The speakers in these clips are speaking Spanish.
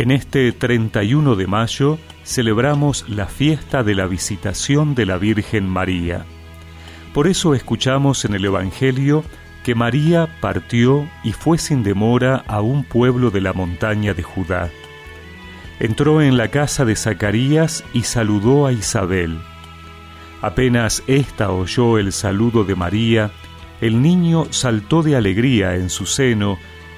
En este 31 de mayo celebramos la fiesta de la visitación de la Virgen María. Por eso escuchamos en el Evangelio que María partió y fue sin demora a un pueblo de la montaña de Judá. Entró en la casa de Zacarías y saludó a Isabel. Apenas ésta oyó el saludo de María, el niño saltó de alegría en su seno,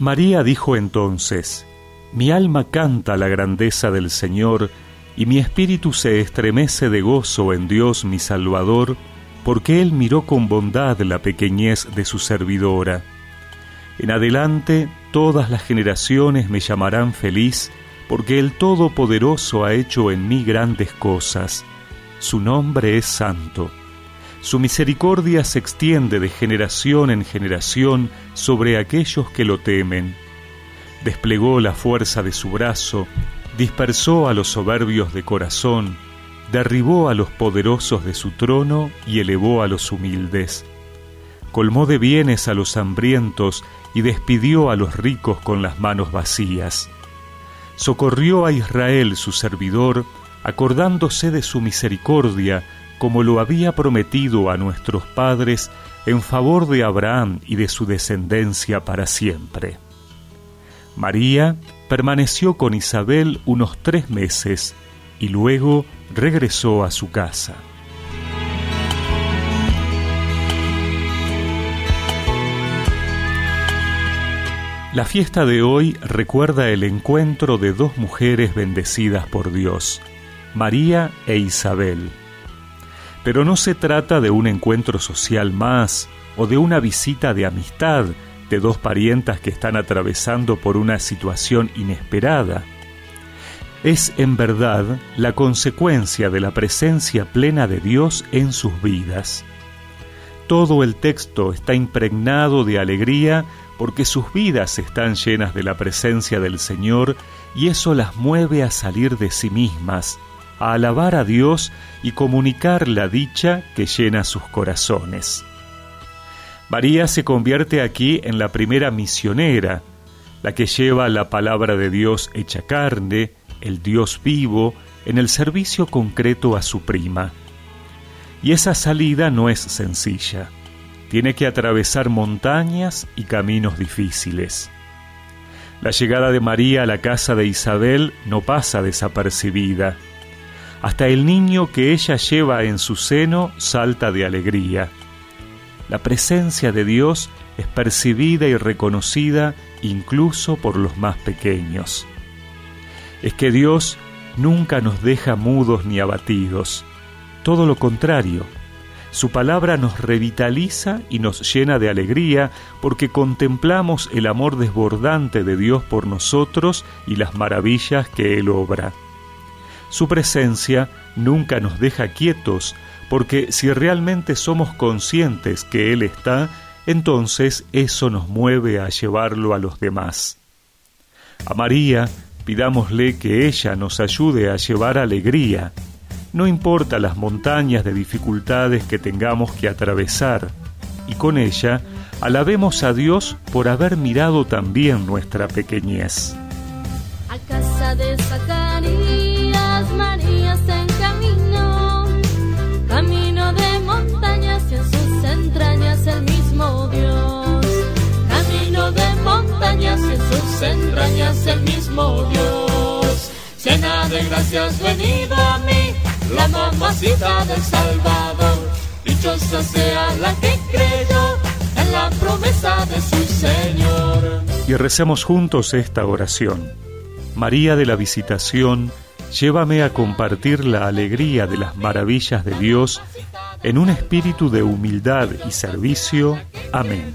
María dijo entonces, Mi alma canta la grandeza del Señor, y mi espíritu se estremece de gozo en Dios mi Salvador, porque Él miró con bondad la pequeñez de su servidora. En adelante todas las generaciones me llamarán feliz, porque el Todopoderoso ha hecho en mí grandes cosas. Su nombre es santo. Su misericordia se extiende de generación en generación sobre aquellos que lo temen. Desplegó la fuerza de su brazo, dispersó a los soberbios de corazón, derribó a los poderosos de su trono y elevó a los humildes. Colmó de bienes a los hambrientos y despidió a los ricos con las manos vacías. Socorrió a Israel su servidor, acordándose de su misericordia, como lo había prometido a nuestros padres en favor de Abraham y de su descendencia para siempre. María permaneció con Isabel unos tres meses y luego regresó a su casa. La fiesta de hoy recuerda el encuentro de dos mujeres bendecidas por Dios, María e Isabel. Pero no se trata de un encuentro social más o de una visita de amistad de dos parientas que están atravesando por una situación inesperada. Es en verdad la consecuencia de la presencia plena de Dios en sus vidas. Todo el texto está impregnado de alegría porque sus vidas están llenas de la presencia del Señor y eso las mueve a salir de sí mismas, a alabar a Dios y comunicar la dicha que llena sus corazones. María se convierte aquí en la primera misionera, la que lleva la palabra de Dios hecha carne, el Dios vivo, en el servicio concreto a su prima. Y esa salida no es sencilla. Tiene que atravesar montañas y caminos difíciles. La llegada de María a la casa de Isabel no pasa desapercibida. Hasta el niño que ella lleva en su seno salta de alegría. La presencia de Dios es percibida y reconocida incluso por los más pequeños. Es que Dios nunca nos deja mudos ni abatidos. Todo lo contrario, su palabra nos revitaliza y nos llena de alegría porque contemplamos el amor desbordante de Dios por nosotros y las maravillas que Él obra. Su presencia nunca nos deja quietos, porque si realmente somos conscientes que Él está, entonces eso nos mueve a llevarlo a los demás. A María pidámosle que ella nos ayude a llevar alegría, no importa las montañas de dificultades que tengamos que atravesar, y con ella alabemos a Dios por haber mirado también nuestra pequeñez. A casa de gracias venido a mí, la mamacita del Salvador. Dichosa sea la que creyó en la promesa de su Señor. Y recemos juntos esta oración. María de la Visitación, Llévame a compartir la alegría de las maravillas de Dios en un espíritu de humildad y servicio. Amén.